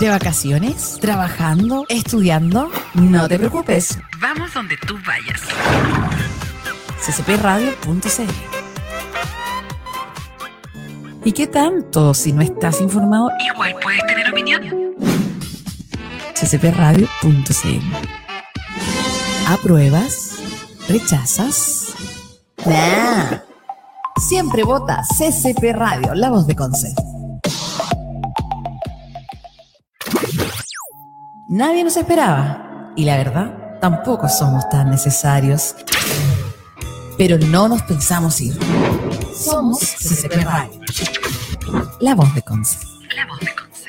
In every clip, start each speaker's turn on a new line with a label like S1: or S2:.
S1: ¿De vacaciones? ¿Trabajando? ¿Estudiando? No te preocupes.
S2: Vamos donde tú vayas.
S1: ccpradio.cl ¿Y qué tanto si no estás informado?
S2: Igual puedes tener opinión.
S1: ccpradio.cl ¿Apruebas? ¿Rechazas? Nah. Siempre vota CCP Radio, la voz de Conce. Nadie nos esperaba. Y la verdad, tampoco somos tan necesarios. Pero no nos pensamos ir. Somos CCP. La voz de Conce.
S2: La voz de Conce.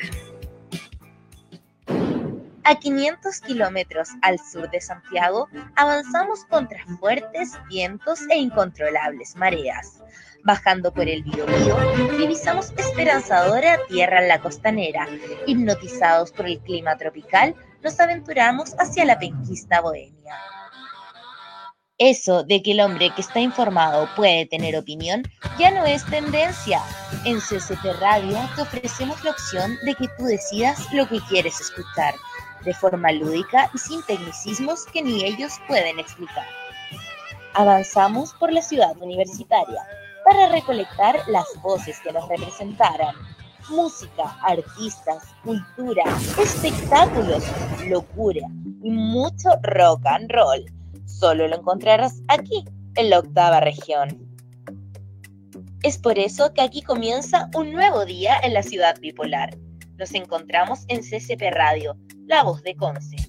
S3: A 500 kilómetros al sur de Santiago, avanzamos contra fuertes vientos e incontrolables mareas. Bajando por el Biobío, divisamos esperanzadora tierra en la costanera. Hipnotizados por el clima tropical, nos aventuramos hacia la penquista bohemia. Eso de que el hombre que está informado puede tener opinión ya no es tendencia. En CCT Radio te ofrecemos la opción de que tú decidas lo que quieres escuchar, de forma lúdica y sin tecnicismos que ni ellos pueden explicar. Avanzamos por la ciudad universitaria para recolectar las voces que nos representaran. Música, artistas, cultura, espectáculos, locura y mucho rock and roll. Solo lo encontrarás aquí, en la octava región. Es por eso que aquí comienza un nuevo día en la ciudad bipolar. Nos encontramos en CCP Radio, la voz de Conce.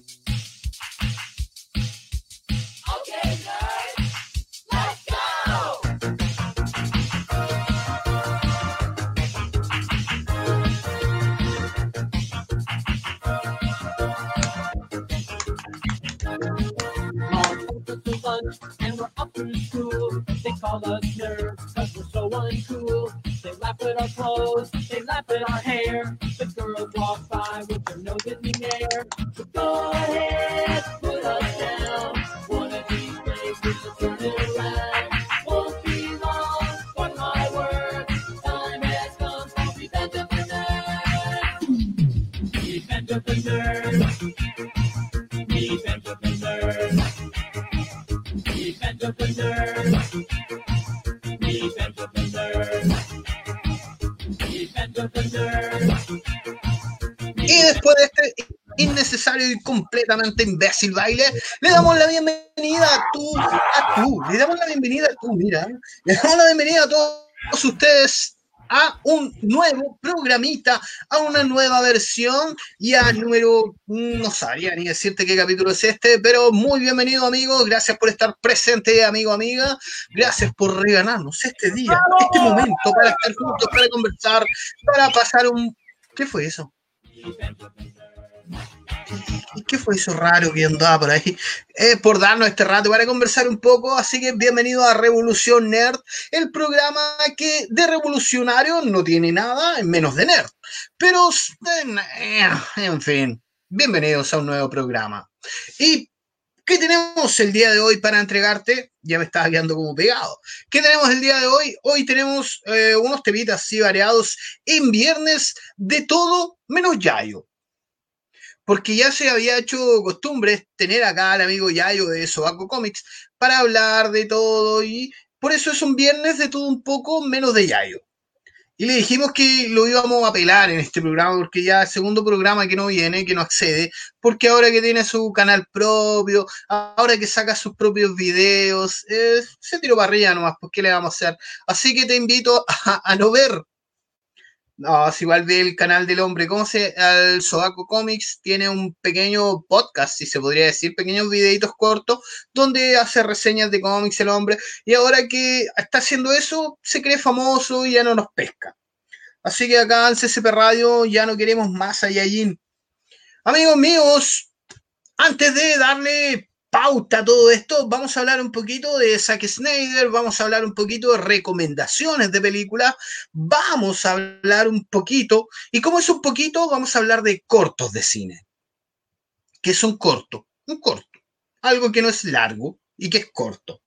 S4: all the
S5: completamente imbécil baile, le damos la bienvenida a tú, a tú, le damos la bienvenida a tú, mira, le damos la bienvenida a todos ustedes a un nuevo programita, a una nueva versión. Y al número, no sabría ni decirte qué capítulo es este, pero muy bienvenido amigo, gracias por estar presente amigo, amiga, gracias por regalarnos este día, este momento para estar juntos, para conversar, para pasar un... ¿Qué fue eso? ¿Y qué fue eso raro que andaba por ahí? Eh, por darnos este rato para conversar un poco. Así que bienvenido a Revolución Nerd, el programa que de revolucionario no tiene nada, en menos de nerd. Pero, eh, en fin, bienvenidos a un nuevo programa. ¿Y qué tenemos el día de hoy para entregarte? Ya me estaba quedando como pegado. ¿Qué tenemos el día de hoy? Hoy tenemos eh, unos temitas así variados en viernes de todo menos Yayo porque ya se había hecho costumbre tener acá al amigo Yayo de Sobaco Comics para hablar de todo y por eso es un viernes de todo un poco menos de Yayo. Y le dijimos que lo íbamos a pelar en este programa porque ya es el segundo programa que no viene, que no accede, porque ahora que tiene su canal propio, ahora que saca sus propios videos, eh, se tiró para arriba nomás, pues ¿qué le vamos a hacer? Así que te invito a, a no ver no, si igual ve el canal del hombre, ¿cómo se? El Sobaco Comics tiene un pequeño podcast, si se podría decir, pequeños videitos cortos, donde hace reseñas de cómics el hombre, y ahora que está haciendo eso, se cree famoso y ya no nos pesca. Así que acá en CCP Radio ya no queremos más allá allí. Amigos míos, antes de darle pauta todo esto, vamos a hablar un poquito de Zack Snyder, vamos a hablar un poquito de recomendaciones de películas, vamos a hablar un poquito, y como es un poquito, vamos a hablar de cortos de cine. que son cortos? Un corto. Algo que no es largo y que es corto.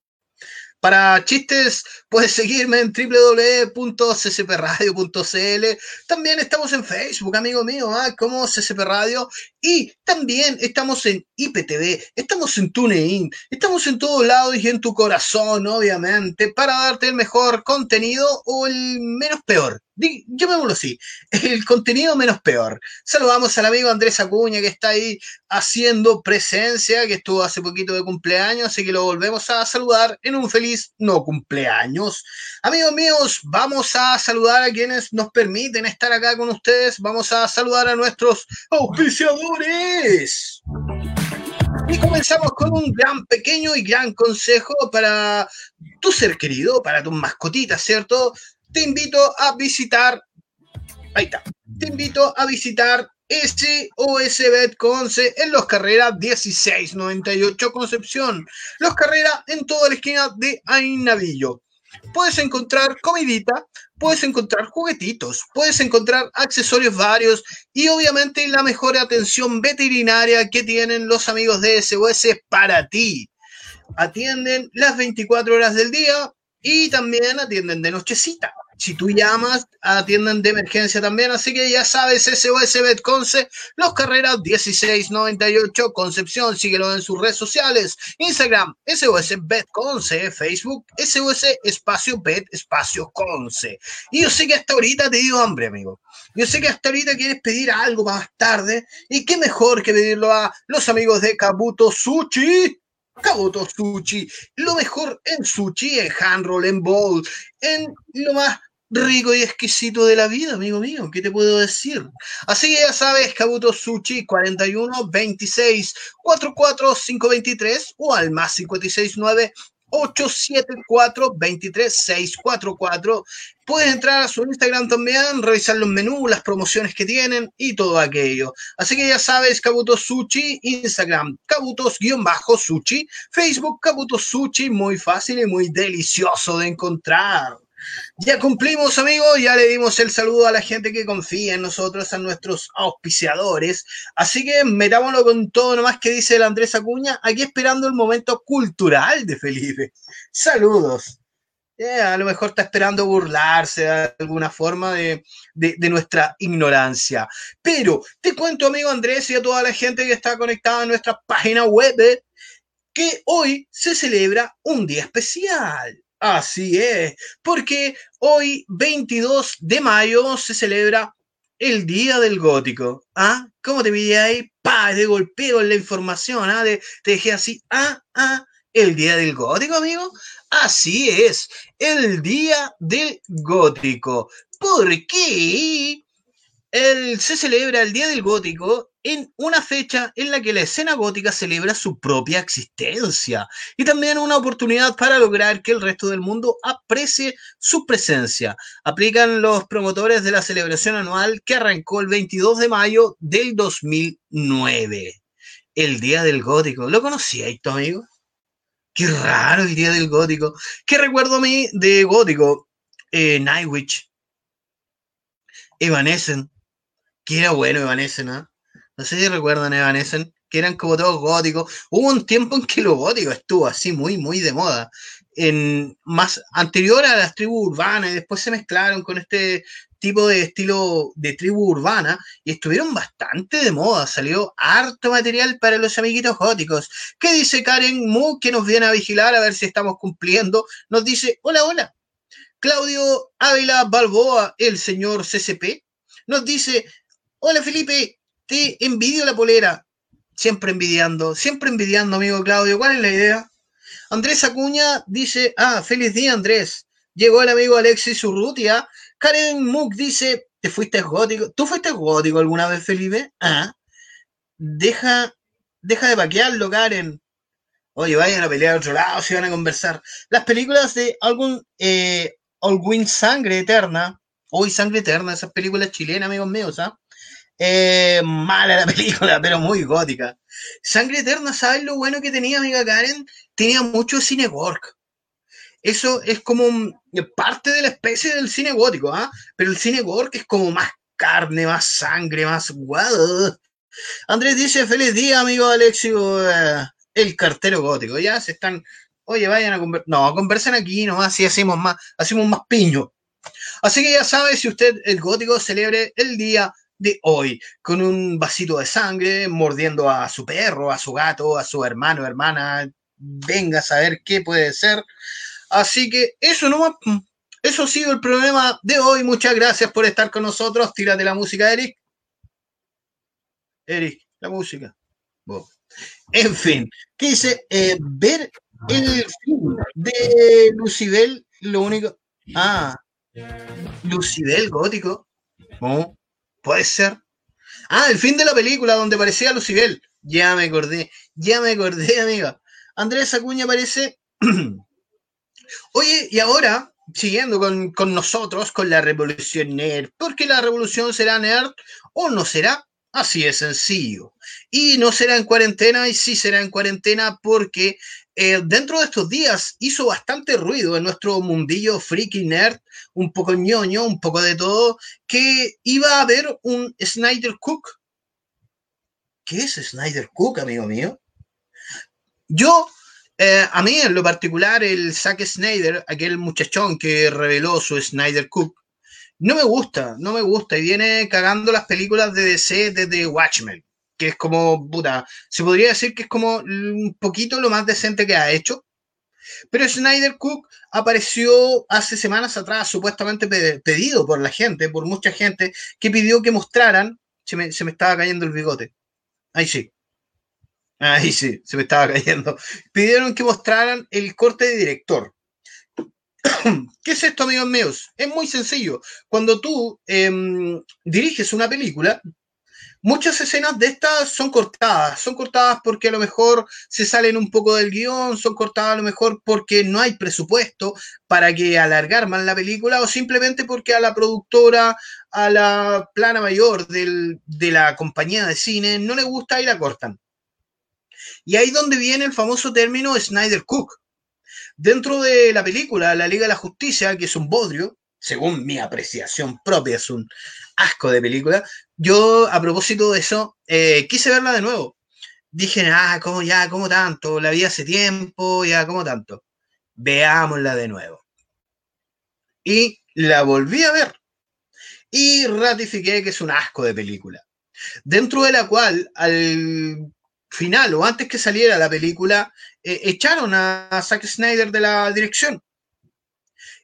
S5: Para chistes, puedes seguirme en www.ccpradio.cl. También estamos en Facebook, amigo mío, ¿ah? como CCP Radio. Y también estamos en IPTV, estamos en TuneIn, estamos en todos lados y en tu corazón, obviamente, para darte el mejor contenido o el menos peor. Llamémoslo así, el contenido menos peor. Saludamos al amigo Andrés Acuña que está ahí haciendo presencia, que estuvo hace poquito de cumpleaños, así que lo volvemos a saludar en un feliz no cumpleaños. Amigos míos, vamos a saludar a quienes nos permiten estar acá con ustedes. Vamos a saludar a nuestros auspiciadores. Y comenzamos con un gran, pequeño y gran consejo para tu ser querido, para tus mascotitas, ¿cierto? Te invito a visitar, ahí está, te invito a visitar SOS Bet Conce en Los Carreras 1698 Concepción. Los Carreras en toda la esquina de Ainavillo. Puedes encontrar comidita, puedes encontrar juguetitos, puedes encontrar accesorios varios y obviamente la mejor atención veterinaria que tienen los amigos de SOS para ti. Atienden las 24 horas del día y también atienden de nochecita. Si tú llamas, atienden de emergencia también. Así que ya sabes, SOS Betconce, Los Carreras 1698, Concepción. Síguelo en sus redes sociales: Instagram, SOS Betconce, Facebook, SOS Espacio Bet Espacio Conce. Y yo sé que hasta ahorita te dio hambre, amigo. Yo sé que hasta ahorita quieres pedir algo más tarde. Y qué mejor que pedirlo a los amigos de Kabuto Sushi. Kabuto Sushi, lo mejor en sushi, en hand roll, en bowl, en lo más rico y exquisito de la vida, amigo mío. ¿Qué te puedo decir? Así que ya sabes, Kabuto Sushi 41 26 44 523 o al más 569 874 23 644. Puedes entrar a su Instagram también, revisar los menús, las promociones que tienen y todo aquello. Así que ya sabes, Kabuto Sushi, Instagram, Kabutos-Sushi, Facebook, Kabuto Sushi, muy fácil y muy delicioso de encontrar. Ya cumplimos, amigos, ya le dimos el saludo a la gente que confía en nosotros, a nuestros auspiciadores. Así que metámonos con todo nomás que dice el Andrés Acuña, aquí esperando el momento cultural de Felipe. Saludos. Eh, a lo mejor está esperando burlarse de alguna forma de, de, nuestra ignorancia. Pero te cuento, amigo Andrés, y a toda la gente que está conectada a nuestra página web, que hoy se celebra un día especial. Así es, porque hoy, 22 de mayo, se celebra el Día del Gótico. ¿Ah? ¿Cómo te pillé ahí? Pa, de golpeo en la información, ¿ah? De, te dejé así, ah, ah, el Día del Gótico, amigo. Así es, el Día del Gótico. Porque el, se celebra el Día del Gótico en una fecha en la que la escena gótica celebra su propia existencia y también una oportunidad para lograr que el resto del mundo aprecie su presencia. Aplican los promotores de la celebración anual que arrancó el 22 de mayo del 2009. El Día del Gótico. ¿Lo conocía esto, amigo? Qué raro el Día del Gótico. ¿Qué recuerdo a mí de Gótico? Eh, Nightwitch. Evanescent. Que era bueno Evanescent, ¿no? No sé si recuerdan Evanescent, que eran como todos góticos. Hubo un tiempo en que lo gótico estuvo así muy, muy de moda. En, más anterior a las tribus urbanas y después se mezclaron con este tipo de estilo de tribu urbana y estuvieron bastante de moda. Salió harto material para los amiguitos góticos. ¿Qué dice Karen Mu, que nos viene a vigilar a ver si estamos cumpliendo? Nos dice, hola, hola. Claudio Ávila Balboa, el señor CCP, nos dice, hola Felipe, te envidio la polera. Siempre envidiando, siempre envidiando, amigo Claudio. ¿Cuál es la idea? Andrés Acuña dice, ah, feliz día Andrés. Llegó el amigo Alexis Urrutia. Karen Mook dice, ¿te fuiste gótico? ¿Tú fuiste gótico alguna vez, Felipe? Ah. Deja, deja de paquearlo, Karen. Oye, vayan a pelear a otro lado, si van a conversar. Las películas de algún eh, Sangre Eterna, hoy Sangre Eterna, esas películas chilenas, amigos míos, ¿ah? Eh, mala la película, pero muy gótica. Sangre Eterna, ¿sabes lo bueno que tenía, amiga Karen? Tenía mucho cine work. Eso es como parte de la especie del cine gótico, ¿ah? Pero el cine work es como más carne, más sangre, más guado. Andrés dice, feliz día, amigo Alexio, eh, el cartero gótico. Ya se están Oye, vayan a conversar. No, conversen aquí nomás, así hacemos más, hacemos más piño. Así que ya sabe, si usted es gótico, celebre el día de hoy con un vasito de sangre, mordiendo a su perro, a su gato, a su hermano, hermana. Venga a saber qué puede ser. Así que eso nomás. Eso ha sido el programa de hoy. Muchas gracias por estar con nosotros. Tírate la música, Eric. Eric, la música. En fin, ¿qué dice? Eh, ver el film de Lucibel, lo único. Ah, Lucibel gótico. ¿Cómo? Puede ser. Ah, el fin de la película donde aparecía Lucibel. Ya me acordé, ya me acordé, amiga. Andrés Acuña aparece. Oye, y ahora, siguiendo con, con nosotros, con la revolución nerd, porque la revolución será nerd o no será. Así es sencillo. Y no será en cuarentena, y sí será en cuarentena porque eh, dentro de estos días hizo bastante ruido en nuestro mundillo freaky nerd, un poco ñoño, un poco de todo, que iba a haber un Snyder Cook. ¿Qué es Snyder Cook, amigo mío? Yo, eh, a mí en lo particular, el Zack Snyder, aquel muchachón que reveló su Snyder Cook, no me gusta, no me gusta y viene cagando las películas de DC desde Watchmen, que es como, puta, se podría decir que es como un poquito lo más decente que ha hecho. Pero Snyder Cook apareció hace semanas atrás, supuestamente pe- pedido por la gente, por mucha gente, que pidió que mostraran, se me, se me estaba cayendo el bigote. Ahí sí. Ahí sí, se me estaba cayendo. Pidieron que mostraran el corte de director. ¿Qué es esto, amigos míos? Es muy sencillo. Cuando tú em, diriges una película, muchas escenas de estas son cortadas. Son cortadas porque a lo mejor se salen un poco del guion, son cortadas a lo mejor porque no hay presupuesto para que alargar más la película o simplemente porque a la productora, a la plana mayor del- de la compañía de cine no le gusta y la cortan. Y ahí donde viene el famoso término Snyder Cook. Dentro de la película La Liga de la Justicia, que es un bodrio, según mi apreciación propia, es un asco de película, yo a propósito de eso eh, quise verla de nuevo. Dije, ah, ¿cómo ya? ¿Cómo tanto? La vi hace tiempo, ya, ¿cómo tanto? Veámosla de nuevo. Y la volví a ver. Y ratifiqué que es un asco de película. Dentro de la cual, al final o antes que saliera la película, eh, echaron a, a Zack Snyder de la dirección.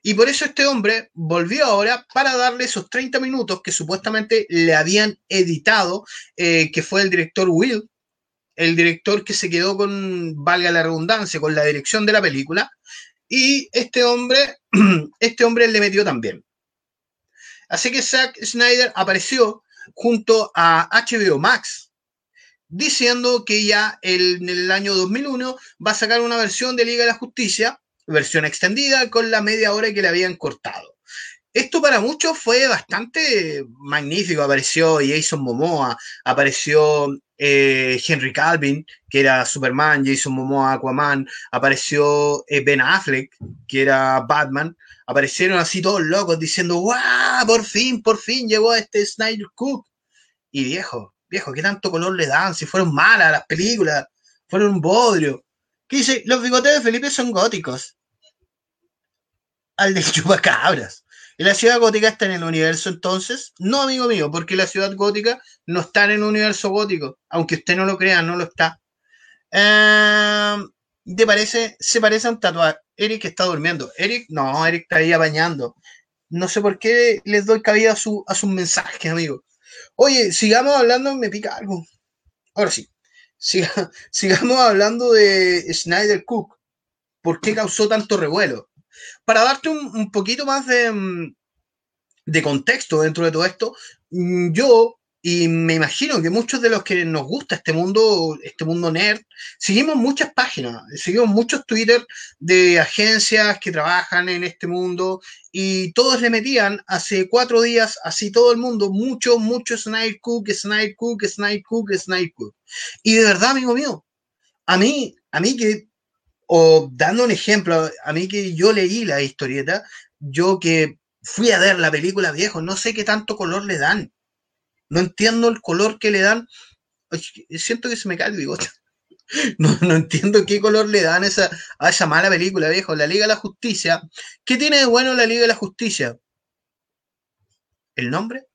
S5: Y por eso este hombre volvió ahora para darle esos 30 minutos que supuestamente le habían editado, eh, que fue el director Will, el director que se quedó con, valga la redundancia, con la dirección de la película. Y este hombre, este hombre le metió también. Así que Zack Snyder apareció junto a HBO Max, diciendo que ya en el año 2001 va a sacar una versión de Liga de la Justicia, versión extendida con la media hora que le habían cortado. Esto para muchos fue bastante magnífico. Apareció Jason Momoa, apareció eh, Henry Calvin, que era Superman, Jason Momoa, Aquaman, apareció eh, Ben Affleck, que era Batman. Aparecieron así todos locos diciendo, ¡guau! Por fin, por fin llegó este Snyder Cook. Y viejo, viejo, ¿qué tanto color le dan? Si fueron malas las películas, fueron un bodrio. ¿Qué dice? Los bigotes de Felipe son góticos. Al del chupacabras. ¿Y la ciudad gótica está en el universo entonces? No, amigo mío, porque la ciudad gótica no está en el universo gótico. Aunque usted no lo crea, no lo está. Eh, ¿Te parece? Se parece a un tatuaje. Eric está durmiendo. Eric, no, Eric está ahí bañando. No sé por qué les doy cabida a, su, a sus mensajes, amigo. Oye, sigamos hablando, me pica algo. Ahora sí. Siga- sigamos hablando de Snyder Cook. ¿Por qué causó tanto revuelo? Para darte un, poquito más de, mm, de contexto dentro de todo esto, mm, yo y me imagino que muchos de los que nos gusta este mundo, este mundo nerd, seguimos muchas páginas, seguimos muchos Twitter de agencias que trabajan en este mundo y todos le metían hace cuatro días, así todo el mundo, mucho, mucho Snyder Cook, Snyder Cook, Snyder Cook, Snyder Cook. Y de verdad, amigo mío, a mí, a mí que, o dando un ejemplo, a mí que yo leí la historieta, yo que fui a ver la película viejo, no sé qué tanto color le dan. No entiendo el color que le dan. Siento que se me cae el bigote. No, no entiendo qué color le dan esa, a esa mala película, viejo. La Liga de la Justicia. ¿Qué tiene de bueno la Liga de la Justicia? ¿El nombre?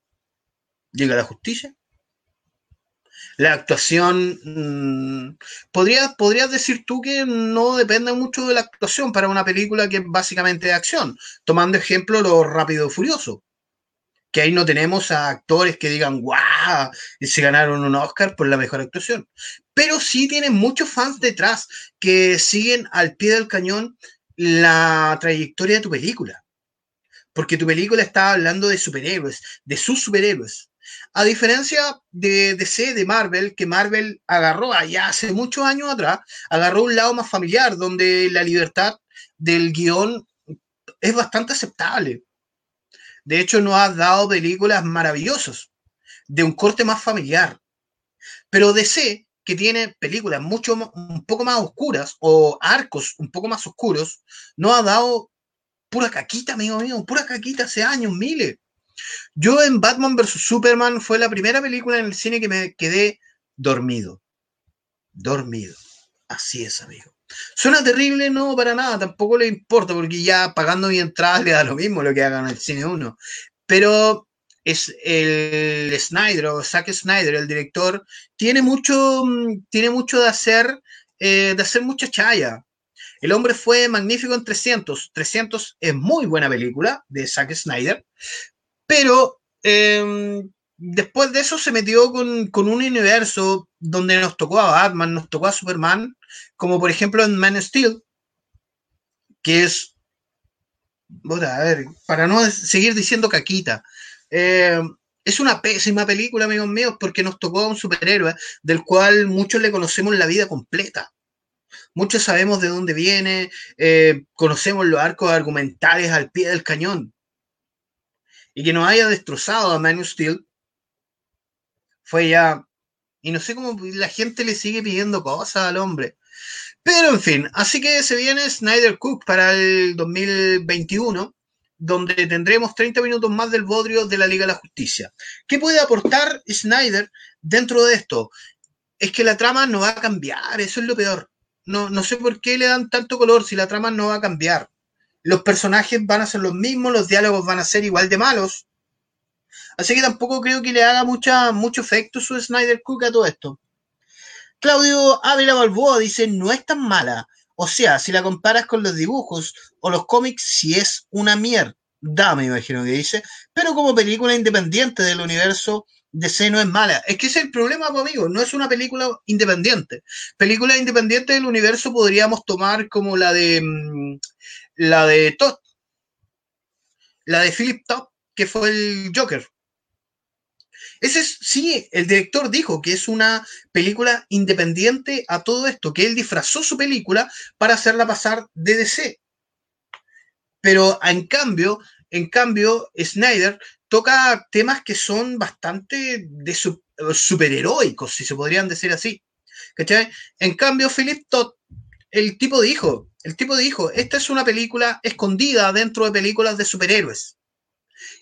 S5: Liga de la Justicia. La actuación. mm, ¿podrías, podrías decir tú que no depende mucho de la actuación para una película que es básicamente de acción. Tomando ejemplo lo Rápido y Furioso. Que ahí no tenemos a actores que digan, ¡guau! Y se ganaron un Oscar por la mejor actuación. Pero sí tienen muchos fans detrás que siguen al pie del cañón la trayectoria de tu película. Porque tu película está hablando de superhéroes, de sus superhéroes. A diferencia de DC, de Marvel, que Marvel agarró allá hace muchos años atrás, agarró un lado más familiar, donde la libertad del guion es bastante aceptable. De hecho, nos ha dado películas maravillosas, de un corte más familiar. Pero DC, que tiene películas mucho un poco más oscuras o arcos un poco más oscuros, nos ha dado pura caquita, amigo mío, pura caquita hace años, miles. Yo en Batman vs. Superman fue la primera película en el cine que me quedé dormido. Dormido. Así es, amigo. Suena terrible, no, para nada, tampoco le importa, porque ya pagando mi entrada le da lo mismo lo que hagan en el cine uno. Pero es el Snyder o Zack Snyder, el director, tiene mucho, mm, tiene mucho de hacer, eh, de hacer mucha chaya. El hombre fue magnífico en 300. 300 es muy buena película de Zack Snyder, pero eh, después de eso se metió con, con, un universo donde nos tocó a Batman, nos tocó a Superman, como por ejemplo en Man Steel, que es, a ver, para no seguir diciendo caquita, eh, es una pésima película, amigos míos, porque nos tocó a un superhéroe del cual muchos le conocemos la vida completa. Muchos sabemos de dónde viene, eh, conocemos los arcos argumentales al pie del cañón. Y que nos haya destrozado a Man of Steel fue ya. Y no sé cómo la gente le sigue pidiendo cosas al hombre. Pero en fin, así que se viene Snyder Cook para el 2021, donde tendremos 30 minutos más del bodrio de la Liga de la Justicia. ¿Qué puede aportar Snyder dentro de esto? Es que la trama no va a cambiar, eso es lo peor. No, no sé por qué le dan tanto color si la trama no va a cambiar. Los personajes van a ser los mismos, los diálogos van a ser igual de malos. Así que tampoco creo que le haga mucha, mucho efecto su Snyder Cook a todo esto. Claudio Ávila Balboa dice, no es tan mala. O sea, si la comparas con los dibujos o los cómics, sí es una mierda, me imagino que dice. Pero como película independiente del universo DC no es mala. Es que ese es el problema, amigo. No es una película independiente. Película independiente del universo podríamos tomar como la de mmm, la de Todd. La de Philip Todd, que fue el Joker. Ese es, sí, el director dijo que es una película independiente a todo esto, que él disfrazó su película para hacerla pasar de DC. Pero en cambio, en cambio, Snyder toca temas que son bastante de su, superheroicos, si se podrían decir así. ¿Cachai? En cambio, Philip Todd, el tipo dijo, el tipo dijo, esta es una película escondida dentro de películas de superhéroes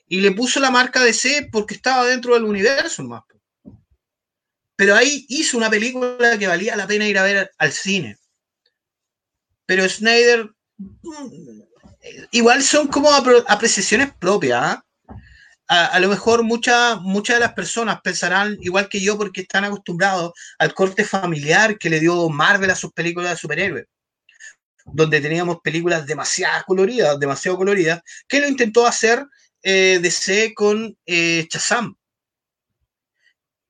S5: y le puso la marca DC porque estaba dentro del universo más. Pero ahí hizo una película que valía la pena ir a ver al cine. Pero Snyder mm, igual son como apreciaciones propias. ¿eh? A, a, lo mejor muchas de las personas pensarán igual que yo porque están acostumbrados al corte familiar que le dio Marvel a sus películas de superhéroes donde teníamos películas demasiado coloridas, demasiado coloridas, que lo intentó hacer eh, DC con eh, Shazam,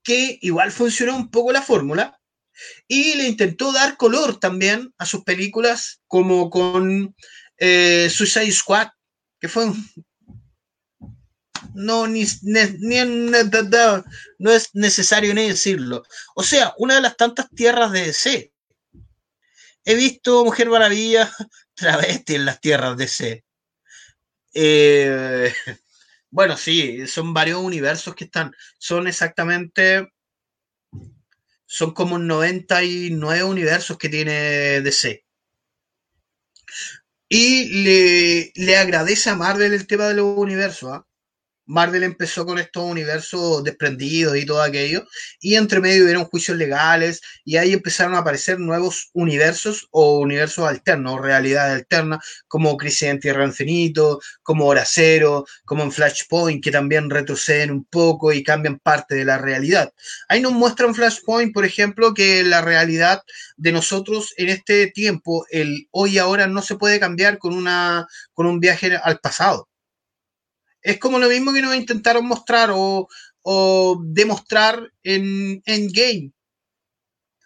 S5: que igual funcionó un poco la fórmula, y le intentó dar color también a sus películas, como con eh, Suicide Squad, que fue un... No, ni, ni, no es necesario ni decirlo. O sea, una de las tantas tierras de DC. He visto Mujer Maravilla travesti en las tierras de DC. Eh, bueno, sí, son varios universos que están. Son exactamente. Son como 99 universos que tiene DC. Y le, le agradece a Marvel el tema de los universos. ¿eh? Marvel empezó con estos universos desprendidos y todo aquello, y entre medio hubieron juicios legales, y ahí empezaron a aparecer nuevos universos o universos alternos, realidades alternas, como Crisis en Tierra Infinito, como Hora Cero, como en Flashpoint, que también retroceden un poco y cambian parte de la realidad. Ahí nos muestran Flashpoint, por ejemplo, que la realidad de nosotros en este tiempo, el hoy y ahora, no se puede cambiar con, una, con un viaje al pasado es como lo mismo que nos intentaron mostrar o, demostrar en Endgame.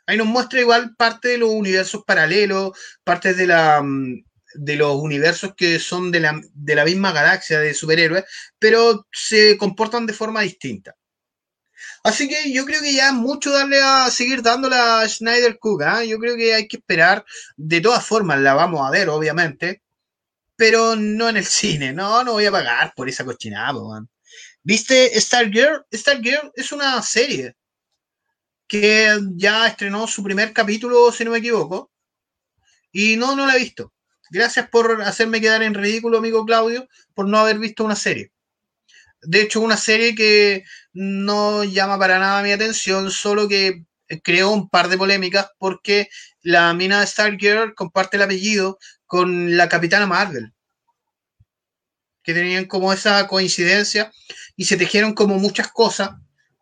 S5: Ahí nos muestra igual parte de los universos paralelos, parte de, la, mm, de los universos que son de la, de la misma galaxia de superhéroes, pero se comportan de forma distinta. Así que yo creo que ya es mucho darle a seguir dándole a Schneider Cook. ¿ah? Yo creo que hay que esperar. De todas formas, la vamos a ver, obviamente pero no en el cine. No, no voy a pagar por esa cochinada, man. ¿Viste Stargirl? Stargirl es una serie que ya estrenó su primer capítulo, si no me equivoco. Y no, no la he visto. Gracias por hacerme quedar en ridículo, amigo Claudio, por no haber visto una serie. De hecho, una serie que no llama para nada mi atención, solo que creó un par de polémicas porque la mina Stargirl comparte el apellido con la Capitana Marvel. Que tenían como esa coincidencia y se tejieron como muchas cosas,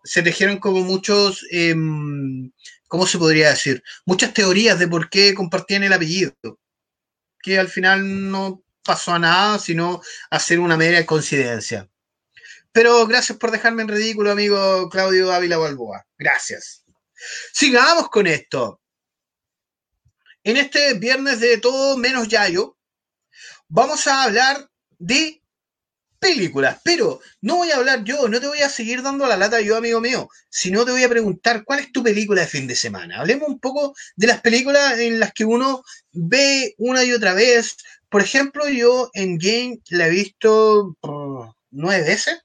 S5: se tejieron como muchos, em, ¿cómo se podría decir? Muchas teorías de por qué compartían el apellido, que al final no pasó a nada, sino a ser una mera coincidencia. Pero gracias por dejarme en ridículo, amigo Claudio Ávila Balboa. Gracias. Sigamos con esto. En este viernes de todo menos Yayo, vamos a hablar de películas, pero no voy a hablar yo, no te voy a seguir dando la lata yo, amigo mío, sino te voy a preguntar cuál es tu película de fin de semana. Hablemos un poco de las películas en las que uno ve una y otra vez. Por ejemplo, yo en Game la he visto nueve veces.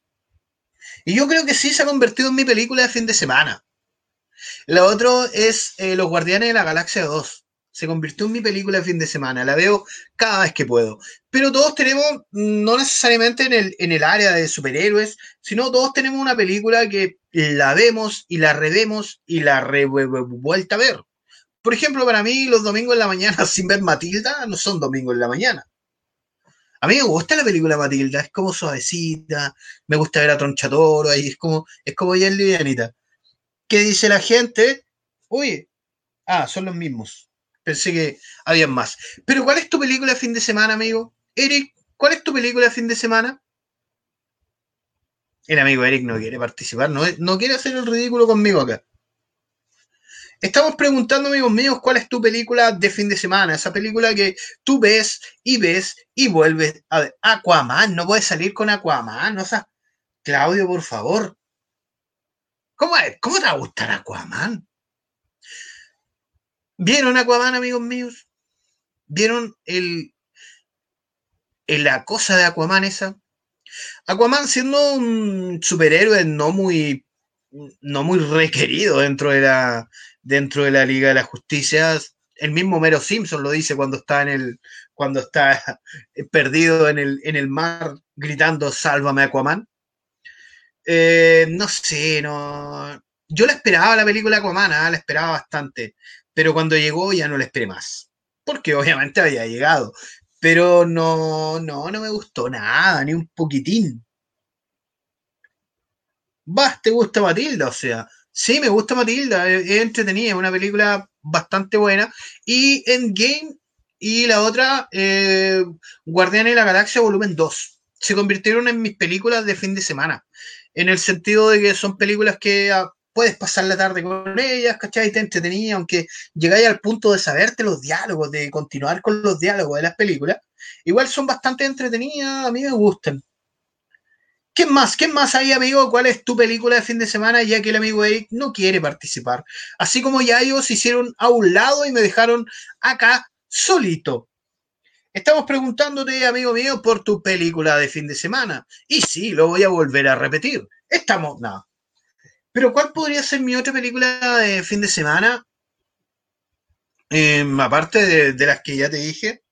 S5: Y yo creo que sí se ha convertido en mi película de fin de semana. La otra es eh, Los Guardianes de la Galaxia 2 se convirtió en mi película de fin de semana. La veo cada vez que puedo. Pero todos tenemos, no necesariamente en el, área de superhéroes, sino todos tenemos una película que la vemos y la revemos y la re vuelta a ver. Por ejemplo, para mí los domingos en la mañana sin ver Matilda no son domingos en la mañana. A mí me gusta la película Matilda, es como suavecita, me gusta ver a Tronchatoro, ahí es como, es como bien livianita. ¿Qué dice la gente? Uy, ah, son los mismos. Pensé que había más. Pero ¿cuál es tu película de fin de semana, amigo? Eric, ¿cuál es tu película de fin de semana? El amigo Eric no quiere participar, no, no quiere hacer el ridículo conmigo acá. Estamos preguntando, amigos míos, cuál es tu película de fin de semana. Esa película que tú ves y ves y vuelves a ver. Aquaman, no puedes salir con Aquaman. O sea, Claudio, por favor. ¿Cómo, ¿Cómo te va a gustar Aquaman? ¿Vieron Aquaman, amigos míos? ¿Vieron el, la cosa de Aquaman esa? Aquaman siendo un superhéroe no muy, no muy requerido dentro de la, dentro de la Liga de la Justicia. El mismo Mero Simpson lo dice cuando está en el, cuando está perdido en el, en el mar gritando Sálvame Aquaman. Eh, no sé, no. Yo la esperaba la película Aquaman, ¿ah? la esperaba bastante pero cuando llegó ya no le esperé más, porque obviamente había llegado, pero no, no, no me gustó nada, ni un poquitín. Vas, ¿te gusta Matilda? O sea, sí, me gusta Matilda, es, entretenida, es una película bastante buena. Y Endgame y la otra, eh, Guardianes de la Galaxia Volumen 2, se convirtieron en mis películas de fin de semana, en el sentido de que son películas que puedes pasar la tarde con ellas, ¿cachai? Te entretenía, aunque llegáis al punto de saberte los diálogos, de continuar con los diálogos de las películas, igual son bastante entretenidas, a mí me gustan. ¿Qué más? ¿Qué más hay, amigo? ¿Cuál es tu película de fin de semana? Ya que el amigo Eric no quiere participar. Así como ya ellos se hicieron a un lado y me dejaron acá solito. Estamos preguntándote, amigo mío, por tu película de fin de semana. Y sí, lo voy a volver a repetir. Estamos, no, pero ¿cuál podría ser mi otra película de fin de semana? Em, aparte de, las que ya te dije.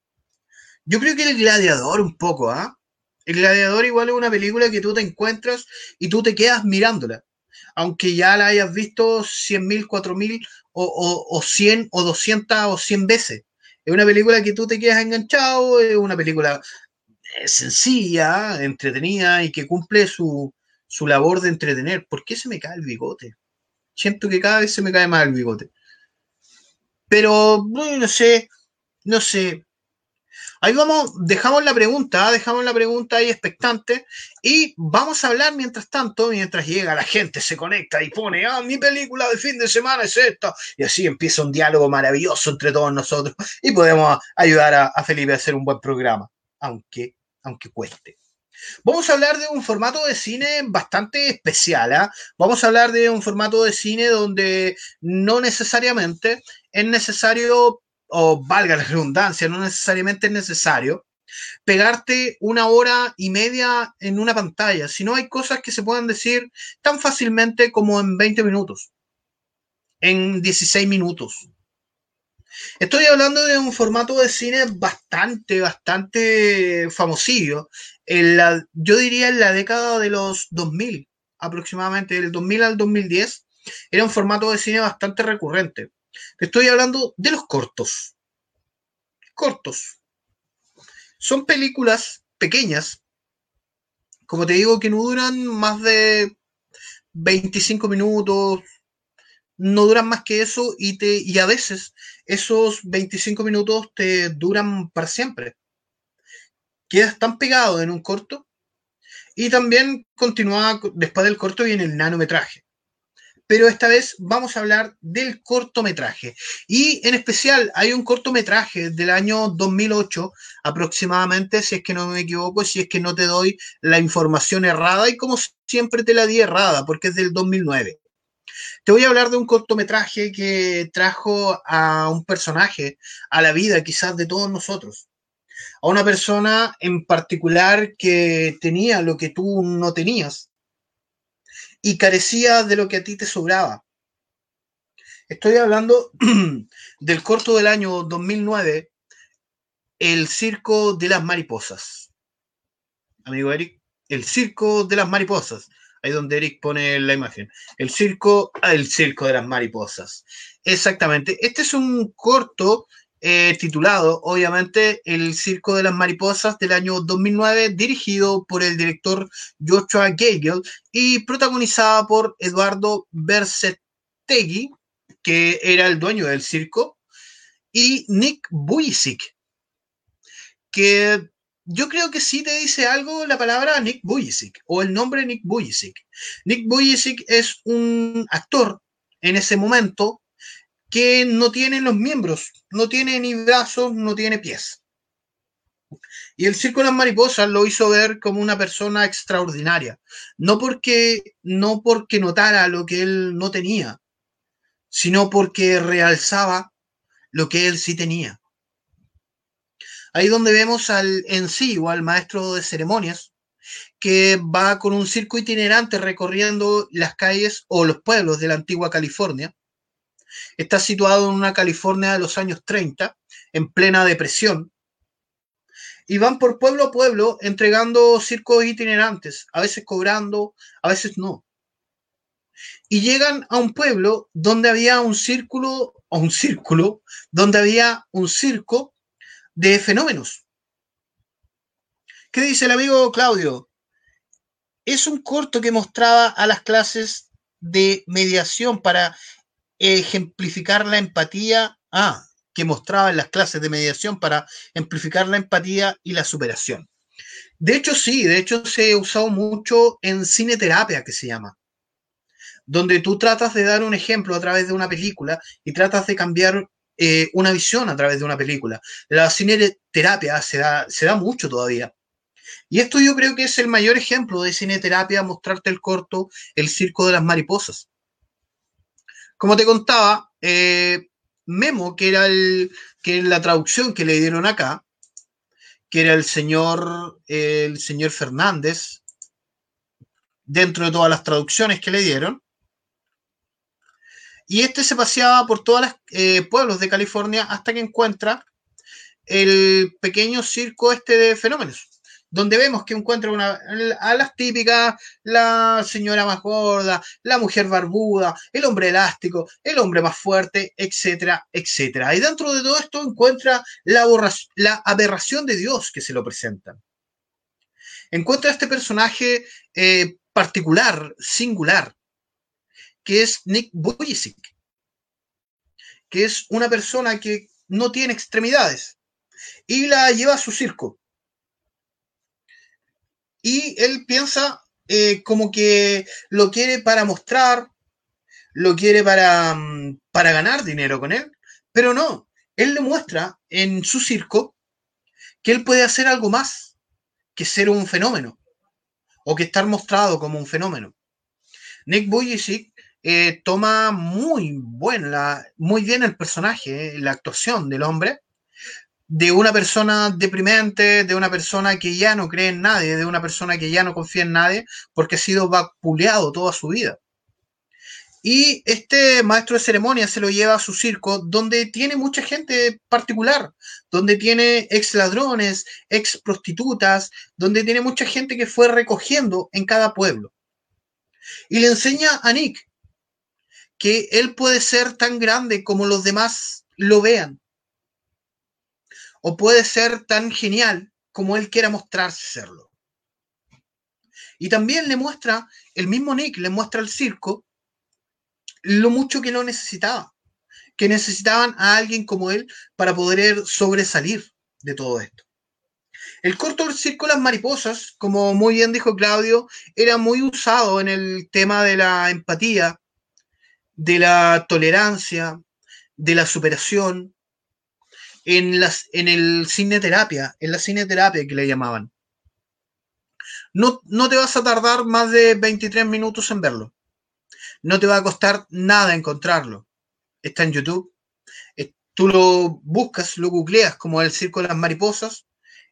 S5: Yo creo que El Gladiador un poco, ¿ah? El Gladiador igual es una película que tú te encuentras y tú te quedas mirándola. Aunque ya la hayas visto 100.000, 4.000 o, o, o 100 o 200 o 100 veces. Es una película que tú te quedas enganchado, es una película eh, sencilla, entretenida y que cumple su, su labor de entretener. ¿Por qué se me cae el bigote? Siento que cada vez se me cae más el bigote. Pero, bueno, no sé, no sé. Ahí vamos, dejamos la pregunta, dejamos la pregunta ahí expectante y vamos a hablar mientras tanto, mientras llega la gente, se conecta y pone, ah, mi película de fin de semana es esta. Y así empieza un diálogo maravilloso entre todos nosotros y podemos ayudar a, a Felipe a hacer un buen programa, aunque, aunque cueste. Vamos a hablar de un formato de cine bastante especial. ¿ah? Vamos a hablar de un formato de cine donde no necesariamente es necesario, o valga la redundancia, no necesariamente es necesario pegarte una hora y media en una pantalla, sino hay cosas que se pueden decir tan fácilmente como en 20 minutos, en 16 minutos. Estoy hablando de un formato de cine bastante, bastante famosillo. En la, yo diría en la década de los 2000, aproximadamente, del 2000 al 2010, era un formato de cine bastante recurrente. Estoy hablando de los cortos. Cortos. Son películas pequeñas, como te digo, que no duran más de 25 minutos, no duran más que eso y, te, y a veces esos 25 minutos te duran para siempre. Quedas tan pegado en un corto y también continúa después del corto viene el nanometraje. Pero esta vez vamos a hablar del cortometraje. Y en especial hay un cortometraje del año 2008 aproximadamente, si es que no me equivoco, si es que no te doy la información errada y como siempre te la di errada, porque es del 2009. Te voy a hablar de un cortometraje que trajo a un personaje a la vida quizás de todos nosotros. A una persona en particular que tenía lo que tú no tenías y carecía de lo que a ti te sobraba. Estoy hablando del corto del año 2009, El Circo de las Mariposas. Amigo Eric, El Circo de las Mariposas ahí donde Eric pone la imagen. El circo, el circo de las mariposas. Exactamente. Este es un corto eh, titulado, obviamente, El Circo de las Mariposas del año 2009, dirigido por el director Joshua Gagel y protagonizada por Eduardo Bersetegui, que era el dueño del circo, y Nick Bujicic, que yo creo que sí te dice algo la palabra Nick Bujicic o el nombre Nick Bujicic. Nick Bujicic es un actor en ese momento que no tiene los miembros, no tiene ni brazos, no tiene pies. Y el Circo de las Mariposas lo hizo ver como una persona extraordinaria, no porque no porque notara lo que él no tenía, sino porque realzaba lo que él sí tenía. Ahí donde vemos al en sí o al maestro de ceremonias que va con un circo itinerante recorriendo las calles o los pueblos de la antigua California. Está situado en una California de los años 30, en plena depresión. Y van por pueblo a pueblo entregando circos itinerantes, a veces cobrando, a veces no. Y llegan a un pueblo donde había un círculo, o un círculo, donde había un circo de fenómenos. ¿Qué dice el amigo Claudio? Es un corto que mostraba a las clases de mediación para ejemplificar la empatía. Ah, que mostraba en las clases de mediación para amplificar la empatía y la superación. De hecho, sí, de hecho se ha usado mucho en cine terapia, que se llama, donde tú tratas de dar un ejemplo a través de una película y tratas de cambiar eh, una visión a través de una película. La cineterapia se da, se da mucho todavía. Y esto yo creo que es el mayor ejemplo de cineterapia, mostrarte el corto El Circo de las Mariposas. Como te contaba, eh, Memo, que era el, que la traducción que le dieron acá, que era el señor, el señor Fernández, dentro de todas las traducciones que le dieron, y este se paseaba por todos los eh, pueblos de California hasta que encuentra el pequeño circo este de fenómenos. Donde vemos que encuentra una, a las típicas, la señora más gorda, la mujer barbuda, el hombre elástico, el hombre más fuerte, etcétera, etcétera. Y dentro de todo esto encuentra la, aberración de Dios que se lo presenta. Encuentra este personaje eh, particular, singular, que es Nick Vujicic, que es una persona que no tiene extremidades y la lleva a su circo. Y él piensa eh, como que lo quiere para mostrar, lo quiere para, mm, para ganar dinero con él, pero no, él le muestra en su circo que él puede hacer algo más que ser un fenómeno o que estar mostrado como un fenómeno. Nick Vujicic eh, toma muy, buena, muy bien el personaje, eh, la actuación del hombre, de una persona deprimente, de una persona que ya no cree en nadie, de una persona que ya no confía en nadie, porque ha sido vapuleado toda su vida. Y este maestro de ceremonia se lo lleva a su circo, donde tiene mucha gente particular, donde tiene ex ladrones, ex prostitutas, donde tiene mucha gente que fue recogiendo en cada pueblo. Y le enseña a Nick que él puede ser tan grande como los demás lo vean. O puede ser tan genial como él quiera mostrarse serlo. Y también le muestra, el mismo Nick le muestra al circo lo mucho que lo necesitaba, que necesitaban a alguien como él para poder sobresalir de todo esto. El corto del circo Las Mariposas, como muy bien dijo Claudio, era muy usado en el tema de la empatía, de la tolerancia, de la superación, en, las, en el en la cineterapia que le llamaban. No, no te vas a tardar más de 23 minutos en verlo. No te va a costar nada encontrarlo. Está en YouTube. Eh, Tú lo buscas, lo googleas como el Circo de las Mariposas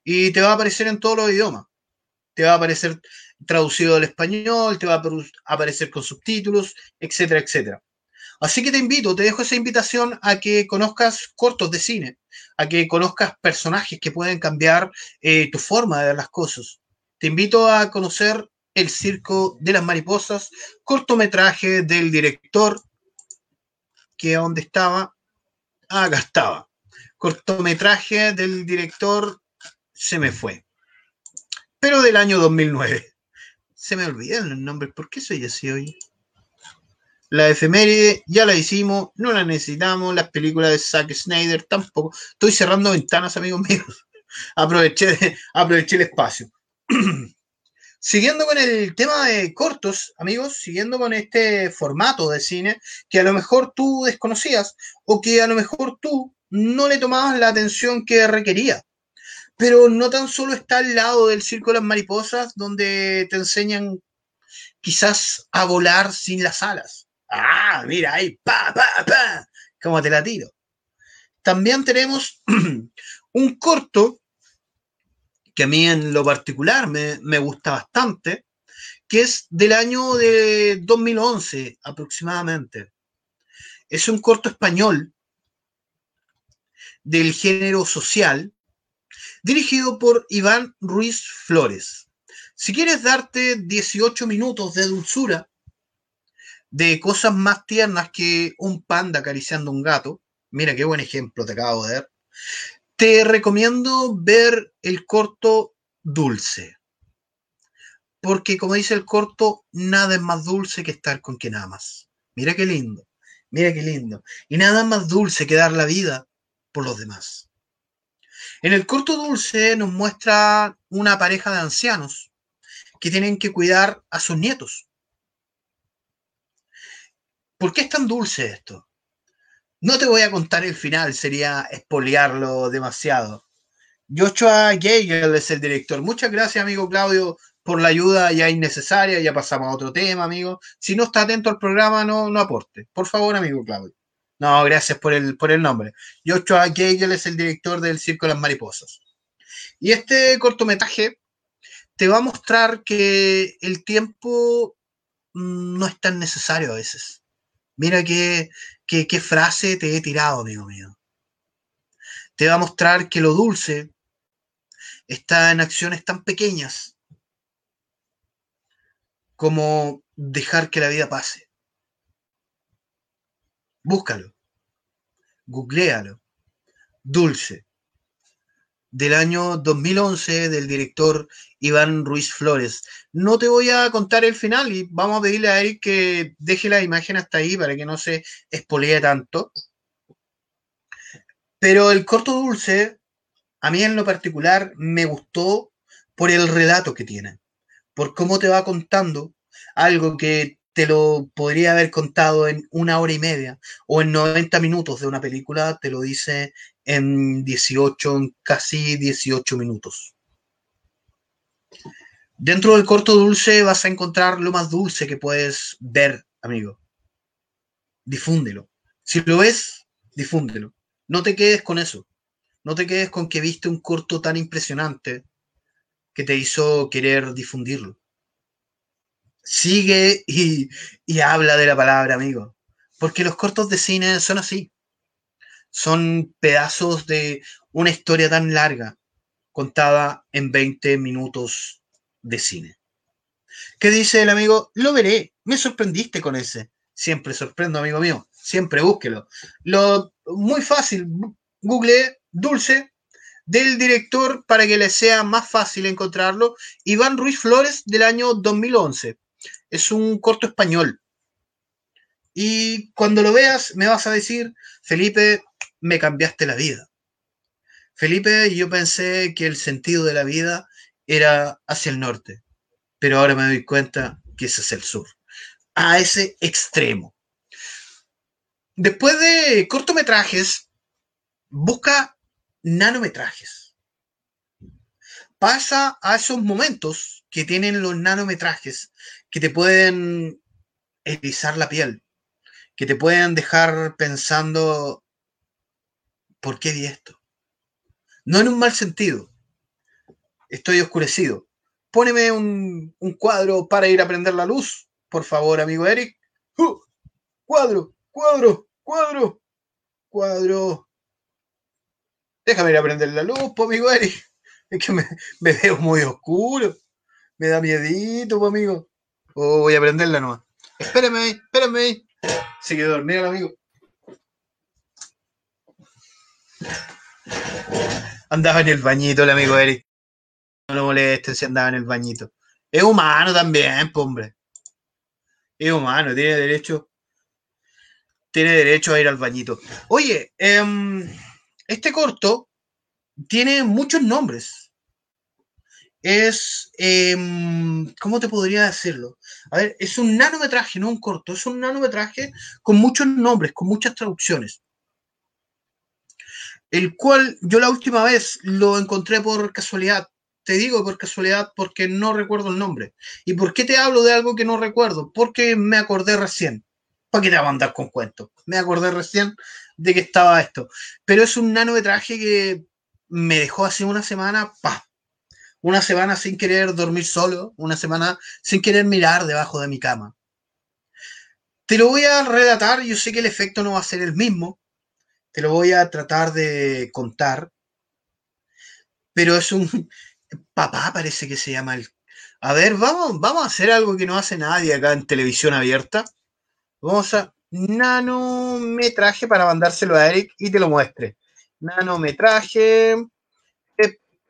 S5: y te va a aparecer en todos los idiomas. Te va a aparecer traducido al español, te va a apar- aparecer con subtítulos, etcétera, etcétera. Así que te invito, te dejo esa invitación a que conozcas cortos de cine, a que conozcas personajes que pueden cambiar eh, tu forma de ver las cosas. Te invito a conocer El Circo de las Mariposas, cortometraje del director, que dónde estaba, acá estaba. Cortometraje del director, se me fue, pero del año 2009. Se me olvidaron los nombres, ¿por qué soy así hoy? La efeméride ya la hicimos, no la necesitamos. Las películas de Zack Snyder tampoco. Estoy cerrando ventanas, amigos míos. Aproveché, aproveché el espacio. Siguiendo con el tema de cortos, amigos, siguiendo con este formato de cine que a lo mejor tú desconocías o que a lo mejor tú no le tomabas la atención que requería. Pero no tan solo está al lado del Circo de las Mariposas, donde te enseñan quizás a volar sin las alas. Ah, mira ahí, pa, pa, pa, como te la tiro. También tenemos un corto que a mí en lo particular me, me gusta bastante, que es del año de 2011 aproximadamente. Es un corto español del género social, dirigido por Iván Ruiz Flores. Si quieres darte 18 minutos de dulzura, de cosas más tiernas que un panda acariciando un gato, mira qué buen ejemplo te acabo de dar, te recomiendo ver el corto Dulce. Porque como dice el corto, nada es más dulce que estar con quien amas. Mira qué lindo, mira qué lindo. Y nada más dulce que dar la vida por los demás. En el corto Dulce nos muestra una pareja de ancianos que tienen que cuidar a sus nietos. ¿Por qué es tan dulce esto? No te voy a contar el final, sería espoliarlo demasiado. Joshua Gagel es el director. Muchas gracias, amigo Claudio, por la ayuda ya innecesaria. Ya pasamos a otro tema, amigo. Si no está atento al programa, no, no aporte. Por favor, amigo Claudio. No, gracias por el, por el nombre. Joshua Gagel es el director del Circo de las Mariposas. Y este cortometraje te va a mostrar que el tiempo mm, no es tan necesario a veces. Mira qué, qué, qué frase te he tirado, amigo mío. Te va a mostrar que lo dulce, está en acciones tan pequeñas como dejar que la vida pase. Búscalo, googlealo. Dulce, del año 2011 del director Iván Ruiz Flores. No te voy a contar el final y vamos a pedirle a él que deje la imagen hasta ahí para que no se espolee tanto. Pero el corto dulce, a mí en lo particular, me gustó por el relato que tiene, por cómo te va contando algo que te lo podría haber contado en una hora y media o en 90 minutos de una película, te lo dice en 18, en casi 18 minutos. Dentro del corto dulce vas a encontrar lo más dulce que puedes ver, amigo. Difúndelo. Si lo ves, difúndelo. No te quedes con eso. No te quedes con que viste un corto tan impresionante que te hizo querer difundirlo sigue y, habla de la palabra, amigo. Porque los cortos de cine son así. Son pedazos de una historia tan larga contada en 20 minutos de cine. ¿Qué dice el amigo? Lo veré. Me sorprendiste con ese. Siempre sorprendo, amigo mío. Siempre búsquelo. Lo muy fácil. Google Dulce del director para que le sea más fácil encontrarlo. Iván Ruiz Flores del año 2011 es un corto español. Y cuando lo veas me vas a decir, Felipe, me cambiaste la vida. Felipe, yo pensé que el sentido de la vida era hacia el norte, pero ahora me doy cuenta que ese es el sur, a ese extremo. Después de cortometrajes, busca nanometrajes. Pasa a esos momentos que tienen los nanometrajes, que te pueden erizar la piel, que te pueden dejar pensando, ¿por qué vi esto? No en un mal sentido. Estoy oscurecido. Póneme un, cuadro para ir a prender la luz, por favor, amigo Eric. ¡Uh! Cuadro, cuadro, cuadro, cuadro. Déjame ir a prender la luz, amigo Eric. Es que me, veo muy oscuro. Me da miedito, pues, amigo. Oh, voy a prenderla nomás. Espérame espérame. Se quedó dormido el amigo. Andaba en el bañito el amigo Eric. No lo molesten si andaba en el bañito. Es humano también, hombre. Es humano, tiene derecho. Tiene derecho a ir al bañito. Oye, em, este corto tiene muchos nombres es, em, ¿cómo te podría decirlo? A ver, es un nanometraje, no un corto, es un nanometraje con muchos nombres, con muchas traducciones. El cual yo la última vez lo encontré por casualidad. Te digo por casualidad porque no recuerdo el nombre. ¿Y por qué te hablo de algo que no recuerdo? Porque me acordé recién. ¿Para qué te voy a andar con cuentos? Me acordé recién de que estaba esto. Pero es un nanometraje que me dejó hace una semana. Una semana sin querer dormir solo, una semana sin querer mirar debajo de mi cama. Te lo voy a relatar, yo sé que el efecto no va a ser el mismo, te lo voy a tratar de contar, pero es un... Papá parece que se llama el... A ver, vamos, vamos a hacer algo que no hace nadie acá en televisión abierta. Vamos a nanometraje para mandárselo a Eric y te lo muestre. Nanometraje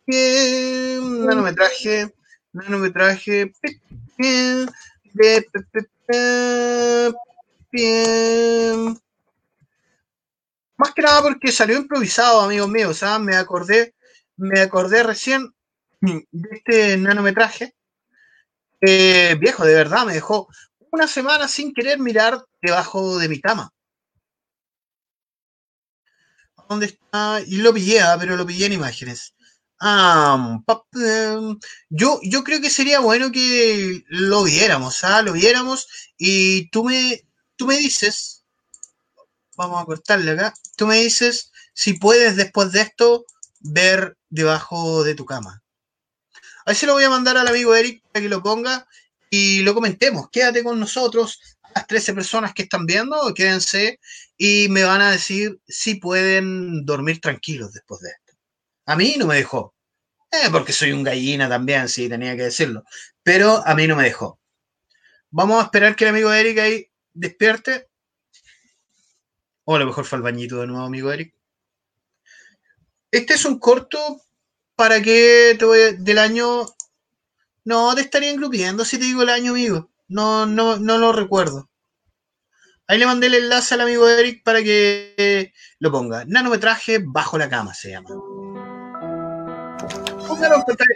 S5: nanometraje, nanometraje, más que nada porque salió improvisado, amigos míos, o me acordé, me acordé recién de este nanometraje. viejo, de verdad, me dejó una semana sin querer mirar debajo de mi cama. ¿Dónde está? Y lo pillé, ah, pero lo pillé en imágenes. Ah, em, yo, yo creo que sería bueno que lo viéramos, ¿ah? Lo viéramos y tú me, tú me dices, vamos a cortarle acá, tú me dices si puedes después de esto ver debajo de tu cama. A ver si lo voy a mandar al amigo Eric para que lo ponga y lo comentemos. Quédate con nosotros, las 13 personas que están viendo, quédense y me van a decir si pueden dormir tranquilos después de esto. A mí no me dejó. Eh, porque soy un gallina también, sí, tenía que decirlo. Pero a mí no me dejó. Vamos a esperar que el amigo Eric ahí despierte. O a lo mejor fue al bañito de nuevo, amigo Eric. Este es un corto para que te voy del año. No, te estaría engrupiendo si te digo el año, amigo. No, no, no lo recuerdo. Ahí le mandé el enlace al amigo Eric para que eh, lo ponga. Nanometraje bajo la cama se llama.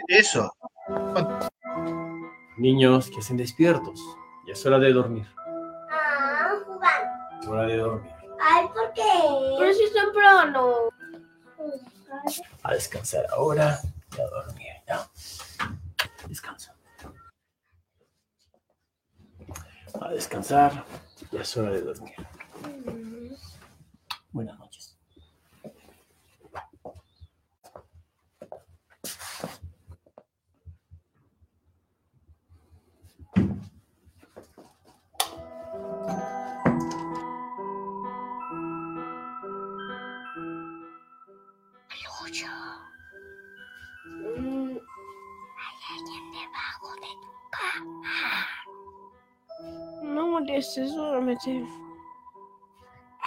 S5: Eso.
S6: Niños que estén despiertos. Ya es hora de dormir.
S7: Ah, jugar.
S6: Es hora de dormir.
S7: Ay, ¿por qué? Pero si es temprano.
S6: A descansar ahora y a dormir. Ya. Descansa. A descansar. Ya es hora de dormir. Buenas noches.
S7: Tu cama. No molestes, duérmete.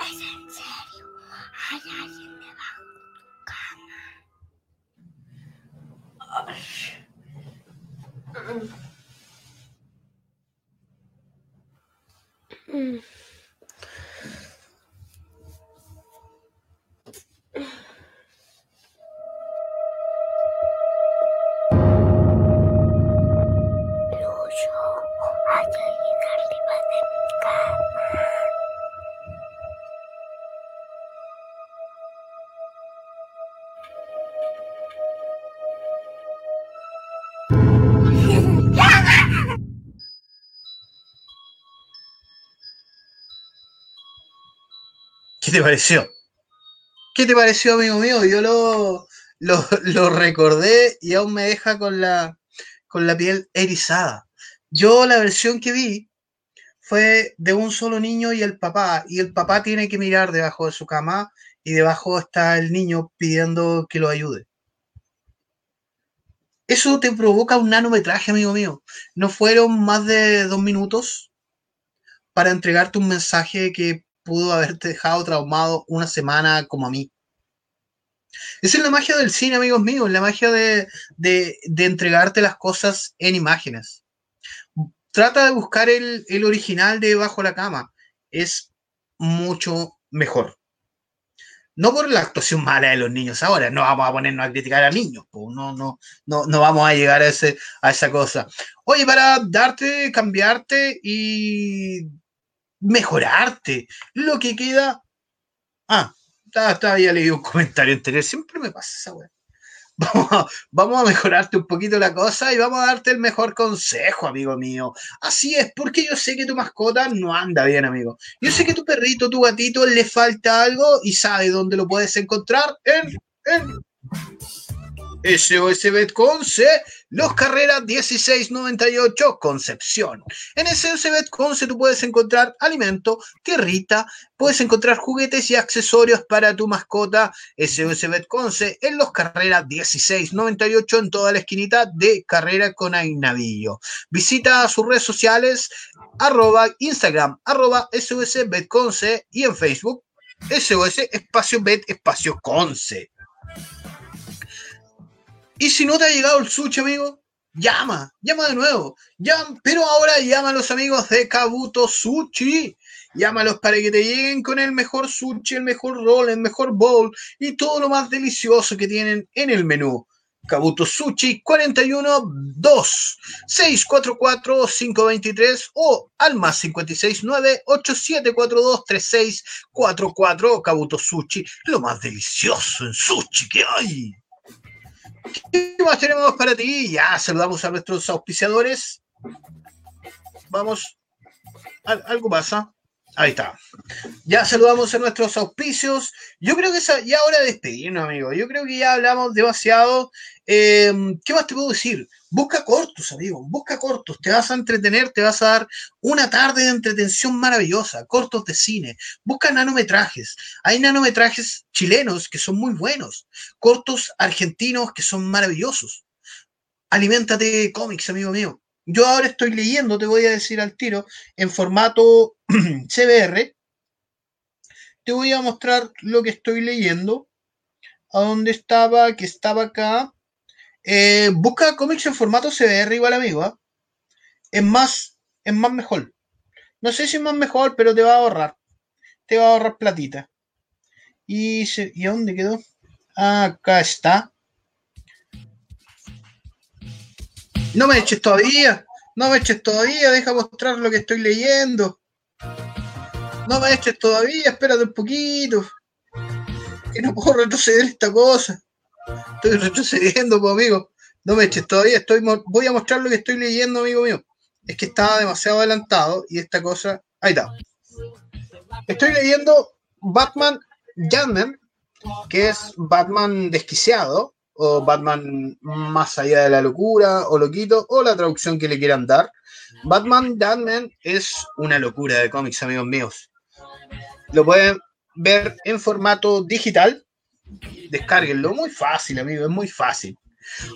S7: Es en serio. Hay alguien debajo de tu cama. Mm. Lucho,
S5: te pareció? ¿Qué te pareció, amigo mío? Yo lo, lo, lo recordé y aún me deja con la, con la piel erizada. Yo la versión que vi fue de un solo niño y el papá, y el papá tiene que mirar debajo de su cama y debajo está el niño pidiendo que lo ayude. Eso te provoca un nanometraje, amigo mío. No fueron más de dos minutos para entregarte un mensaje que pudo haberte dejado traumado una semana como a mí. Esa es la magia del cine, amigos míos, la magia de, de, entregarte las cosas en imágenes. Trata de buscar el, el original de Bajo la Cama. Es mucho mejor. No por la actuación mala de los niños ahora, no vamos a ponernos a criticar a niños, no, no, no, no vamos a llegar a, ese, a esa cosa. Oye, para darte, cambiarte y mejorarte. Lo que queda. Ah, estaba, había leído un comentario anterior. Siempre me pasa esa weá. Vamos a, vamos a mejorarte un poquito la cosa y vamos a darte el mejor consejo, amigo mío. Así es, porque yo sé que tu mascota no anda bien, amigo. Yo sé que tu perrito, tu gatito le falta algo y sabe dónde lo puedes encontrar en, en SOS Betconce, Los Carreras 1698, Concepción. En SOS Betconce tú puedes encontrar alimento, tierrita, puedes encontrar juguetes y accesorios para tu mascota. SOS Betconce en Los Carreras 1698 en toda la esquinita de Carrera con Ainavillo. Visita sus redes sociales, arroba Instagram, arroba SOS Betconce y en Facebook, SOS Espacio Bet Espacio Conce. Y si no te ha llegado el sushi, amigo, llama, llama de nuevo. Llama, pero ahora llama a los amigos de Kabuto Sushi. Llámalos para que te lleguen con el mejor sushi, el mejor roll, el mejor bowl y todo lo más delicioso que tienen en el menú. Kabuto Sushi 412 644 523 o al más 569 8742 3644 Kabuto Sushi, lo más delicioso en sushi que hay. ¿Qué más tenemos para ti? Ya saludamos a nuestros auspiciadores. Vamos. Al- algo pasa. Ahí está. Ya saludamos a nuestros auspicios. Yo creo que ya hora de despedirnos, amigo. Yo creo que ya hablamos demasiado. Eh, ¿Qué más te puedo decir? Busca cortos, amigo. Busca cortos. Te vas a entretener, te vas a dar una tarde de entretención maravillosa. Cortos de cine. Busca nanometrajes. Hay nanometrajes chilenos que son muy buenos. Cortos argentinos que son maravillosos. Aliméntate de cómics, amigo mío. Yo ahora estoy leyendo, te voy a decir al tiro, en formato CBR. Te voy a mostrar lo que estoy leyendo. ¿A dónde estaba? Que estaba acá. Eh, busca cómics en formato CBR igual, amigo. ¿ah? Es más, es más mejor. No sé si es más mejor, pero te va a ahorrar. Te va a ahorrar platita. ¿Y, se- ¿y dónde quedó? Acá está. No me eches todavía. No me eches todavía. Deja mostrar lo que estoy leyendo. No me eches todavía. Espérate un poquito. Que no puedo retroceder esta cosa. Estoy retrocediendo, amigo. No me eches todavía. Estoy, voy a mostrar lo que estoy leyendo, amigo mío. Es que estaba demasiado adelantado y esta cosa. Ahí está. Estoy leyendo Batman Gunman, que es Batman desquiciado, o Batman más allá de la locura, o loquito, o la traducción que le quieran dar. Batman Gunman es una locura de cómics, amigos míos. Lo pueden ver en formato digital. Descárguenlo, muy fácil, amigo, es muy fácil.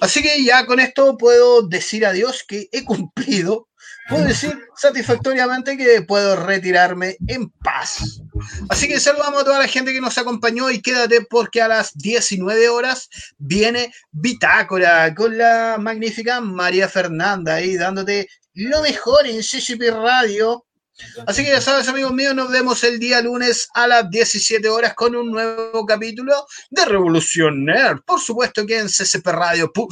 S5: Así que ya con esto puedo decir adiós que he cumplido. Puedo decir satisfactoriamente que puedo retirarme en paz. Así que saludamos a toda la gente que nos acompañó y quédate porque a las 19 horas viene Bitácora con la magnífica María Fernanda ahí dándote lo mejor en CCP Radio. Así que ya sabes, amigos míos, nos vemos el día lunes a las 17 horas con un nuevo capítulo de Revolución Nerd. Por supuesto que en CCP Radio. pu-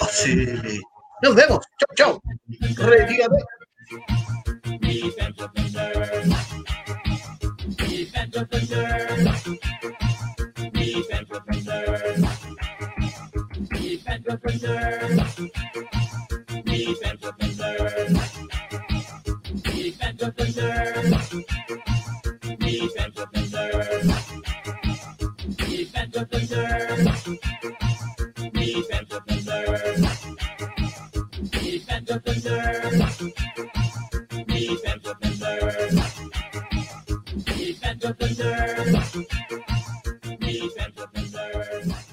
S5: 12. Nos vemos. Chau, chau. Retírate.
S4: Defend defenders. Defend defenders. Defend defenders. Defend defenders. Defend defenders. Defend defenders. Defend defenders. Defend defenders.